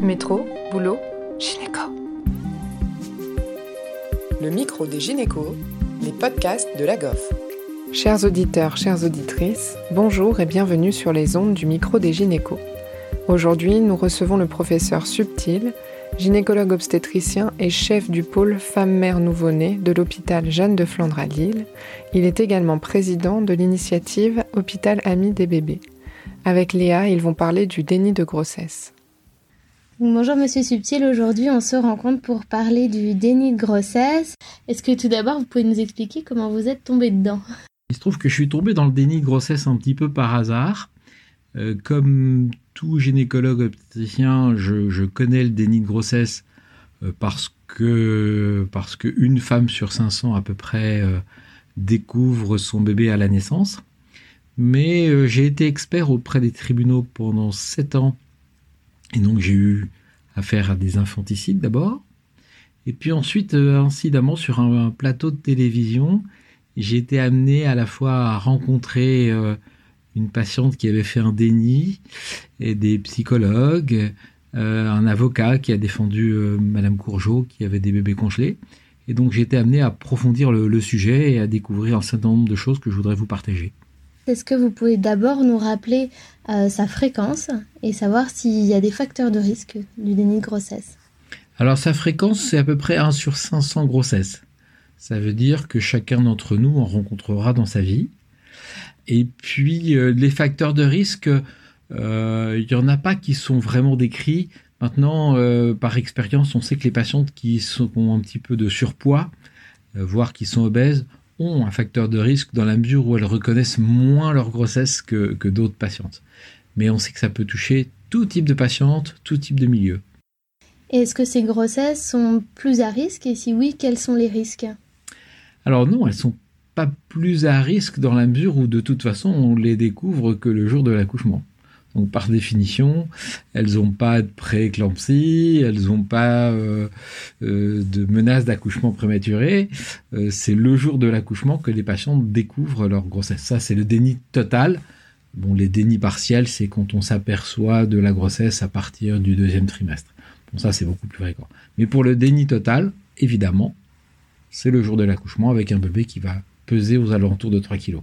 Métro, boulot, gynéco. Le micro des gynécos, les podcasts de la GOF. Chers auditeurs, chères auditrices, bonjour et bienvenue sur les ondes du micro des gynécos. Aujourd'hui, nous recevons le professeur Subtil, gynécologue obstétricien et chef du pôle Femmes-Mères Nouveau-Nés de l'hôpital Jeanne de Flandre à Lille. Il est également président de l'initiative Hôpital Ami des bébés. Avec Léa, ils vont parler du déni de grossesse. Bonjour Monsieur Subtil, aujourd'hui on se rencontre pour parler du déni de grossesse. Est-ce que tout d'abord vous pouvez nous expliquer comment vous êtes tombé dedans? Il se trouve que je suis tombé dans le déni de grossesse un petit peu par hasard. Euh, comme tout gynécologue obstétricien, je, connais le déni de grossesse euh, parce que parce qu'une femme sur 500 à peu près euh, découvre son bébé à la naissance. Mais j'ai été expert auprès des tribunaux pendant 7 ans et donc j'ai eu affaire à des infanticides d'abord. Et puis ensuite, euh, incidemment, sur un, plateau de télévision, j'ai été amené à la fois à rencontrer euh, une patiente qui avait fait un déni, et des psychologues, euh, un avocat qui a défendu Madame Courgeot qui avait des bébés congelés. Et donc j'ai été amené à approfondir le sujet et à découvrir un certain nombre de choses que je voudrais vous partager. Est-ce que vous pouvez d'abord nous rappeler euh, sa fréquence et savoir s'il y a des facteurs de risque du déni de grossesse? Alors sa fréquence, c'est à peu près 1 sur 500 grossesses. Ça veut dire que chacun d'entre nous en rencontrera dans sa vie. Et puis euh, les facteurs de risque, euh, il n'y en a pas qui sont vraiment décrits. Maintenant, par expérience, on sait que les patientes qui ont un petit peu de surpoids, voire qui sont obèses, ont un facteur de risque dans la mesure où elles reconnaissent moins leur grossesse que, que d'autres patientes. Mais on sait que ça peut toucher tout type de patiente, tout type de milieu. Est-ce que ces grossesses sont plus à risque et si oui, quels sont les risques? Alors non, elles sont pas plus à risque dans la mesure où de toute façon on les découvre que le jour de l'accouchement. Donc par définition, elles n'ont pas de prééclampsie, elles n'ont pas euh, euh, de menace d'accouchement prématuré. Euh, c'est le jour de l'accouchement que les patients découvrent leur grossesse. Ça, c'est le déni total. Bon, les dénis partiels, c'est quand on s'aperçoit de la grossesse à partir du deuxième trimestre. Bon, ça, c'est beaucoup plus fréquent. Mais pour le déni total, évidemment, c'est le jour de l'accouchement avec un bébé qui va peser aux alentours de 3 kg.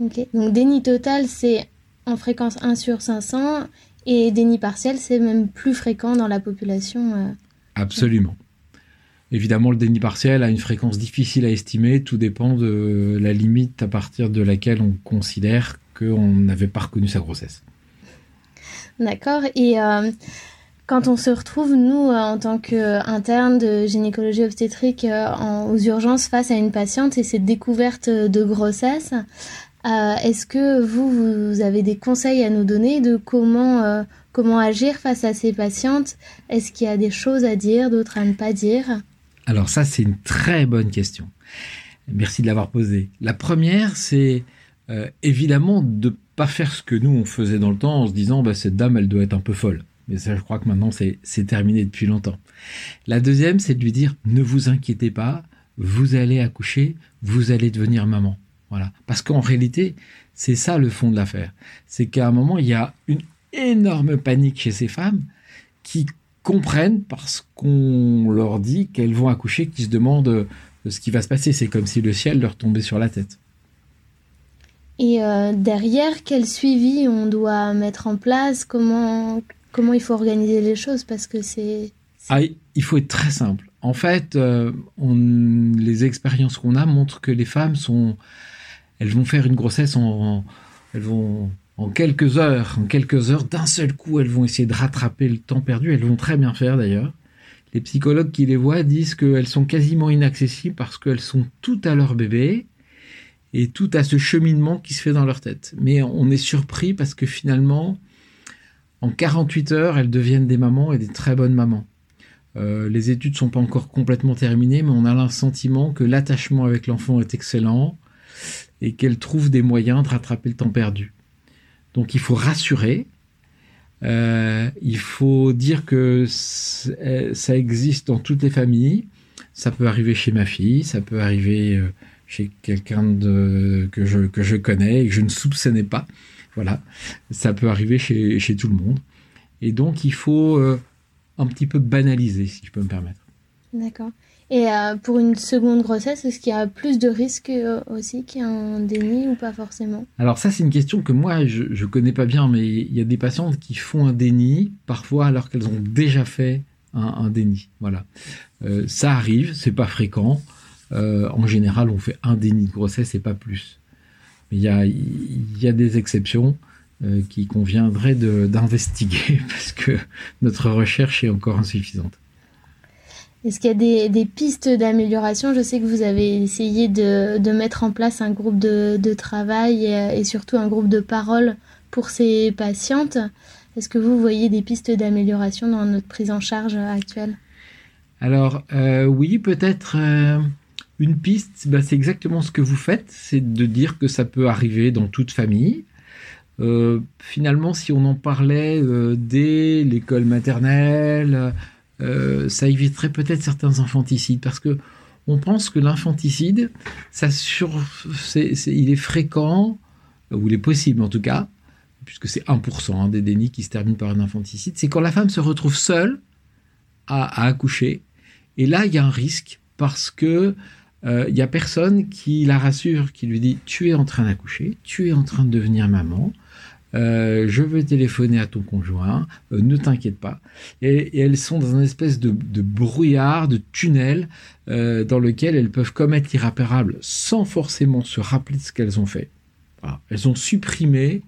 Ok, donc déni total, c'est en fréquence 1 sur 500 et déni partiel, c'est même plus fréquent dans la population. Euh. Absolument. Évidemment, le déni partiel a une fréquence difficile à estimer. Tout dépend de la limite à partir de laquelle on considère qu'on n'avait pas reconnu sa grossesse. D'accord. Et euh, quand on se retrouve, nous, euh, en tant qu'interne de gynécologie obstétrique aux urgences face à une patiente et cette découverte de grossesse, euh, est-ce que vous, vous avez des conseils à nous donner de comment, euh, comment agir face à ces patientes? Est-ce qu'il y a des choses à dire, d'autres à ne pas dire? Alors ça, c'est une très bonne question. Merci de l'avoir posée. La première, c'est euh, évidemment de pas faire ce que nous, on faisait dans le temps en se disant, bah, cette dame, elle doit être un peu folle. Mais ça, je crois que maintenant, c'est terminé depuis longtemps. La deuxième, c'est de lui dire, ne vous inquiétez pas, vous allez accoucher, vous allez devenir maman. Voilà. Parce qu'en réalité, c'est ça le fond de l'affaire. C'est qu'à un moment, il y a une énorme panique chez ces femmes qui comprennent parce qu'on leur dit qu'elles vont accoucher, qui se demandent ce qui va se passer. C'est comme si le ciel leur tombait sur la tête. Et euh, derrière, quel suivi on doit mettre en place? Comment, comment il faut organiser les choses? Parce que c'est. Ah, il faut être très simple. En fait, euh, on, les expériences qu'on a montrent que les femmes sont elles vont faire une grossesse en, elles vont en quelques heures, en quelques heures, d'un seul coup, elles vont essayer de rattraper le temps perdu. Elles vont très bien faire d'ailleurs. Les psychologues qui les voient disent qu'elles sont quasiment inaccessibles parce qu'elles sont toutes à leur bébé et tout à ce cheminement qui se fait dans leur tête. Mais on est surpris parce que finalement, en 48 heures, elles deviennent des mamans et des très bonnes mamans. Euh, les études sont pas encore complètement terminées, mais on a le sentiment que l'attachement avec l'enfant est excellent, et qu'elle trouve des moyens de rattraper le temps perdu. Donc il faut rassurer, euh, il faut dire que euh, ça existe dans toutes les familles. Ça peut arriver chez ma fille, ça peut arriver euh, chez quelqu'un que je, que je connais et que je ne soupçonnais pas. Voilà, ça peut arriver chez, chez tout le monde. Et donc il faut un petit peu banalisé, si je peux me permettre. D'accord. Et euh, pour une seconde grossesse, est-ce qu'il y a plus de risques euh, aussi qu'il y a un déni ou pas forcément? Alors ça, c'est une question que moi, je ne connais pas bien, mais il y a des patientes qui font un déni, parfois alors qu'elles ont déjà fait un, déni. Voilà. Euh, ça arrive, c'est pas fréquent. en général, on fait un déni de grossesse et pas plus. Mais il y a, des exceptions qui conviendraient d'investiguer parce que notre recherche est encore insuffisante. Est-ce qu'il y a des, pistes d'amélioration? Je sais que vous avez essayé de, mettre en place un groupe de, travail et, surtout un groupe de parole pour ces patientes. Est-ce que vous voyez des pistes d'amélioration dans notre prise en charge actuelle? Alors euh, oui, peut-être euh, une piste, bah, c'est exactement ce que vous faites, c'est de dire que ça peut arriver dans toute famille. Euh, finalement, si on en parlait dès l'école maternelle, euh, ça éviterait peut-être certains infanticides parce que on pense que l'infanticide, ça sur, il est fréquent, ou il est possible en tout cas, puisque c'est 1% hein, des dénis qui se terminent par un infanticide, c'est quand la femme se retrouve seule à, accoucher. Et là, il y a un risque parce que euh, il y a personne qui la rassure, qui lui dit tu es en train d'accoucher, tu es en train de devenir maman, euh, je veux téléphoner à ton conjoint, euh, ne t'inquiète pas. Et, elles sont dans une espèce de, brouillard, de tunnel, euh, dans lequel elles peuvent commettre l'irréparable sans forcément se rappeler de ce qu'elles ont fait. Elles ont supprimé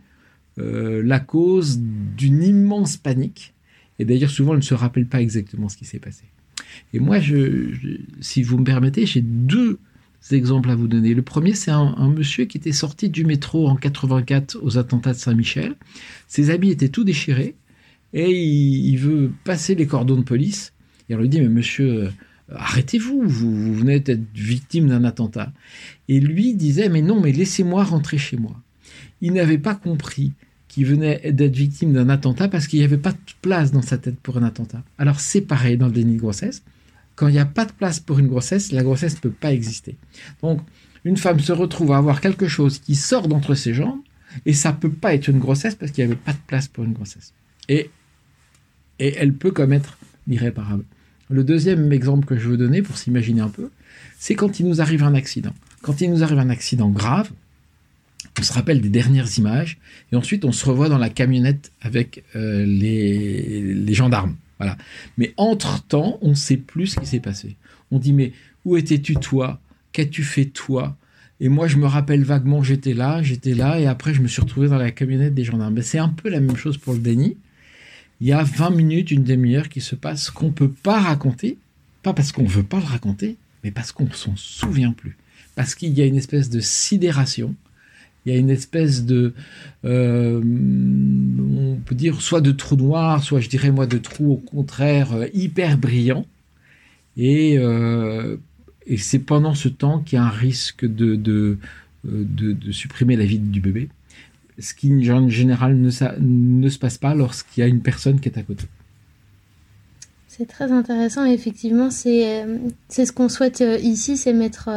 la cause d'une immense panique. Et d'ailleurs, souvent, elles ne se rappellent pas exactement ce qui s'est passé. Et moi, si vous me permettez, j'ai deux exemples à vous donner. Le premier, c'est un, monsieur qui était sorti du métro en 84 aux attentats de Saint-Michel. Ses habits étaient tout déchirés et il, veut passer les cordons de police. Et on lui dit, mais monsieur, euh, arrêtez-vous, vous, venez d'être victime d'un attentat. Et lui disait, mais non, mais laissez-moi rentrer chez moi. Il n'avait pas compris qu'il venait d'être victime d'un attentat parce qu'il n'y avait pas de place dans sa tête pour un attentat. Alors c'est pareil dans le déni de grossesse. Quand il n'y a pas de place pour une grossesse, la grossesse ne peut pas exister. Donc, une femme se retrouve à avoir quelque chose qui sort d'entre ses jambes, et ça peut pas être une grossesse parce qu'il n'y avait pas de place pour une grossesse. Et, et elle peut commettre l'irréparable. Le deuxième exemple que je veux donner pour s'imaginer un peu, c'est quand il nous arrive un accident. Quand il nous arrive un accident grave, on se rappelle des dernières images, et ensuite on se revoit dans la camionnette avec euh, les gendarmes. Voilà. Mais entre-temps, on ne sait plus ce qui s'est passé. On dit, mais où étais-tu toi? Qu'as-tu fait toi? Et moi, je me rappelle vaguement, j'étais là, j'étais là, et après, je me suis retrouvé dans la camionnette des gendarmes. Ben, c'est un peu la même chose pour le déni. Il y a 20 minutes, une demi-heure qui se passe qu'on ne peut pas raconter, pas parce qu'on ne veut pas le raconter, mais parce qu'on s'en souvient plus. Parce qu'il y a une espèce de sidération il y a une espèce de, euh, dire, soit de trou noir, soit je dirais moi de trou au contraire euh, hyper brillant. Et, euh, et c'est pendant ce temps qu'il y a un risque de, de, de, supprimer la vie du bébé. Ce qui en général ne, ne se passe pas lorsqu'il y a une personne qui est à côté. C'est très intéressant. Effectivement, c'est ce qu'on souhaite ici, c'est mettre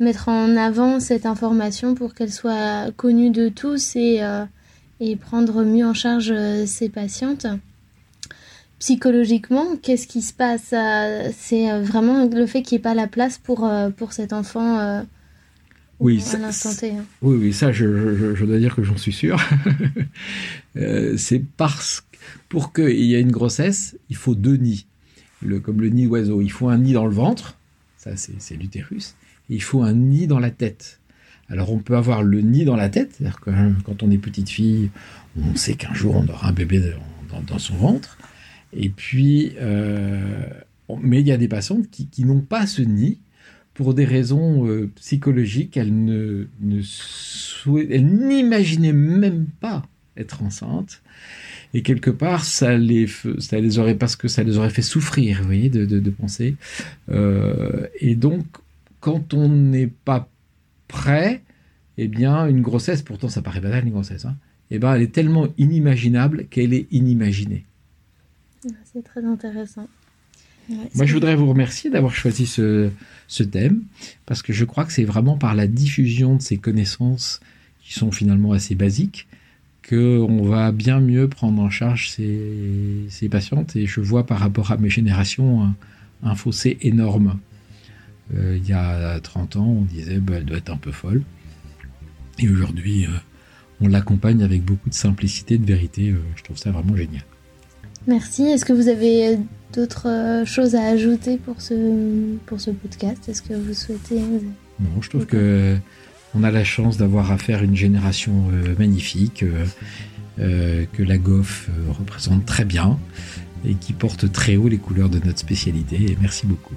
mettre en avant cette information pour qu'elle soit connue de tous et, euh, et prendre mieux en charge euh, ces patientes. Psychologiquement, qu'est-ce qui se passe C'est euh, vraiment le fait qu'il n'y ait pas la place pour, pour cet enfant oui, à l'instant T. Hein. Oui, oui, ça, je, je, dois dire que j'en suis sûr. c'est parce que pour qu'il y ait une grossesse, il faut deux nids. Le, comme le nid d'oiseau. Il faut un nid dans le ventre, ça c'est l'utérus, il faut un nid dans la tête. Alors on peut avoir le nid dans la tête, c'est-à-dire hein, quand on est petite fille, on sait qu'un jour on aura un bébé dans, son ventre. Et puis, euh, mais il y a des patientes qui, n'ont pas ce nid pour des raisons euh, psychologiques. Elles ne, n'imaginaient même pas être enceintes. Et quelque part, ça les, ça les aurait parce que ça les aurait fait souffrir, vous voyez, de, penser. Euh, et donc, quand on n'est pas prêt, eh bien, une grossesse, pourtant ça paraît banal une grossesse, hein, eh ben, elle est tellement inimaginable qu'elle est inimaginée. Ah, c'est très intéressant. Moi, je voudrais vous remercier d'avoir choisi ce, ce, thème, parce que je crois que c'est vraiment par la diffusion de ces connaissances qui sont finalement assez basiques qu'on va bien mieux prendre en charge ces, patientes. Et je vois par rapport à mes générations un, fossé énorme. Euh, il y a 30 ans, on disait qu'elle bah, doit être un peu folle. Et aujourd'hui, euh, on l'accompagne avec beaucoup de simplicité, de vérité. Euh, je trouve ça vraiment génial. Merci. Est-ce que vous avez d'autres choses à ajouter pour ce, pour ce podcast? Est-ce que vous souhaitez... Non, je trouve que on a la chance d'avoir affaire à une génération magnifique que la GOF représente très bien et qui porte très haut les couleurs de notre spécialité. Et merci beaucoup.